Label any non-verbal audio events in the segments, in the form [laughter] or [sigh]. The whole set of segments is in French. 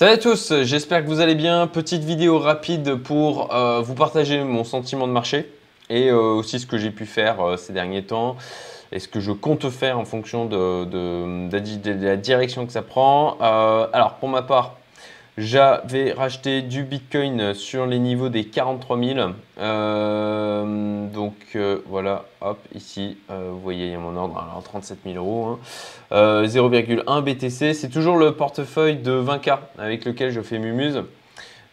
Salut à tous, j'espère que vous allez bien. Petite vidéo rapide pour euh, vous partager mon sentiment de marché et euh, aussi ce que j'ai pu faire euh, ces derniers temps et ce que je compte faire en fonction de, de la direction que ça prend. alors pour ma part, j'avais racheté du Bitcoin sur les niveaux des 43 000. Euh, euh, voilà, hop, ici, euh, vous voyez, il y a mon ordre, alors 37 000 euros. 0,1 hein. BTC, c'est toujours le portefeuille de 20K avec lequel je fais Mumuse.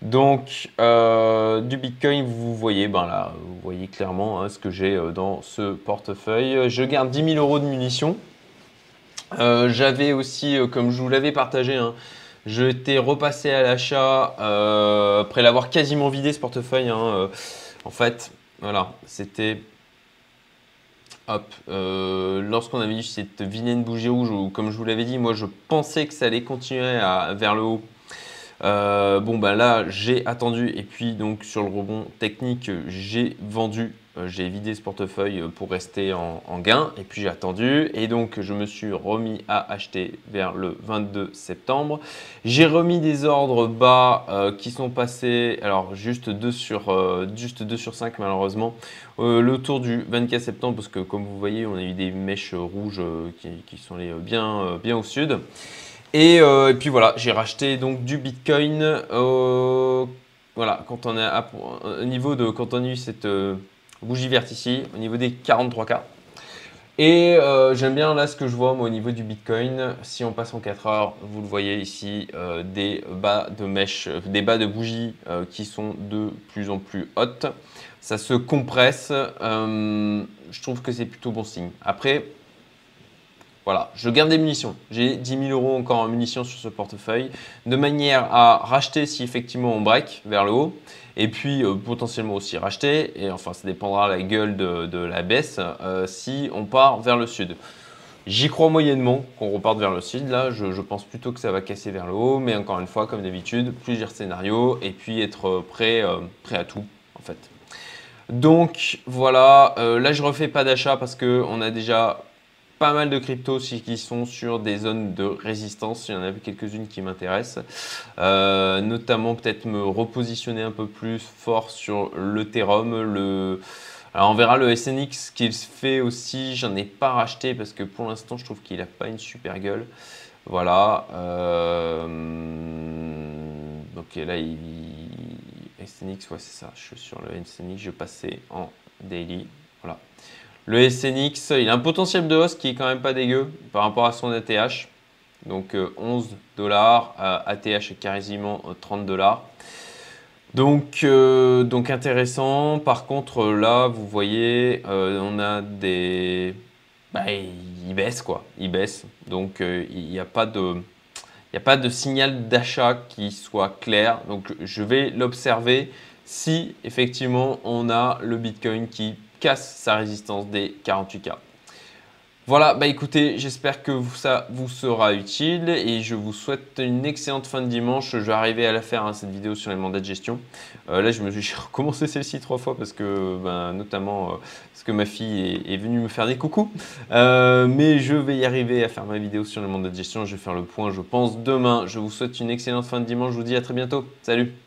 Donc du Bitcoin, vous voyez, ben là, vous voyez clairement hein, ce que j'ai dans ce portefeuille. Je garde 10 000 euros de munitions. J'avais aussi, comme je vous l'avais partagé, hein, je t'ai repassé à l'achat euh, après l'avoir quasiment vidé ce portefeuille. Euh, en fait, voilà, c'était Hop, euh, lorsqu'on avait eu cette vilaine bougie rouge, comme je vous l'avais dit, moi je pensais que ça allait continuer vers le haut. Bon ben là j'ai attendu et puis donc sur le rebond technique j'ai vendu euh, j'ai vidé ce portefeuille pour rester en, gain et puis j'ai attendu et donc je me suis remis à acheter vers le 22 septembre. J'ai remis des ordres bas euh, qui sont passés, alors juste 2 sur, euh, juste 2 sur 5 malheureusement, le tour du 24 septembre parce que comme vous voyez on a eu des mèches rouges qui, sont allées bien, bien au sud. Et, puis voilà, j'ai racheté donc du Bitcoin. voilà, quand on est au niveau de quand on a eu cette bougie verte ici, au niveau des 43K. Et euh, j'aime bien là ce que je vois au niveau du Bitcoin. Si on passe en 4 heures, vous le voyez ici, euh, des bas de mèche, euh, des bas de bougies qui sont de plus en plus hautes. Ça se compresse. je trouve que c'est plutôt bon signe. Après, voilà, je garde des munitions. J'ai 10 000 euros encore en munitions sur ce portefeuille, de manière à racheter si effectivement on break vers le haut, et puis euh, potentiellement aussi racheter, et enfin ça dépendra la gueule de, la baisse, euh, si on part vers le sud. J'y crois moyennement qu'on reparte vers le sud. Là, je, pense plutôt que ça va casser vers le haut, mais encore une fois, comme d'habitude, plusieurs scénarios, et puis être prêt, euh, prêt à tout en fait. Donc voilà, là je refais pas d'achat parce qu'on a déjà pas mal de cryptos qui sont sur des zones de résistance. Il y en a quelques-unes qui m'intéressent. Euh, notamment peut-être me repositionner un peu plus fort sur l'Ethereum. Le... Alors on verra le SNX qu'il fait aussi. J'en ai pas racheté parce que pour l'instant je trouve qu'il n'a pas une super gueule. Voilà. Euh... Donc là, il... SNX, ouais c'est ça. Je suis sur le SNX, je passais en daily. Voilà. Le SNX, il a un potentiel de hausse qui est quand même pas dégueu par rapport à son ATH. Donc 11 euh, dollars, ATH est quasiment 30 dollars. Donc, euh, donc intéressant. Par contre, là, vous voyez, euh, on a des... Bah, il baisse quoi, il baisse. Donc il n'y a pas de... Il a pas de signal d'achat qui soit clair. Donc je vais l'observer si effectivement on a le Bitcoin qui casse sa résistance des 48K. Voilà, bah écoutez, j'espère que ça vous sera utile et je vous souhaite une excellente fin de dimanche. Je vais arriver à la faire, hein, cette vidéo sur les mandats de gestion. Euh, là, je me suis [laughs] recommencé celle-ci trois fois parce que, ben, notamment, euh, parce que ma fille est, venue me faire des coucous. Euh, mais je vais y arriver à faire ma vidéo sur les mandats de gestion. Je vais faire le point, je pense, demain. Je vous souhaite une excellente fin de dimanche. Je vous dis à très bientôt. Salut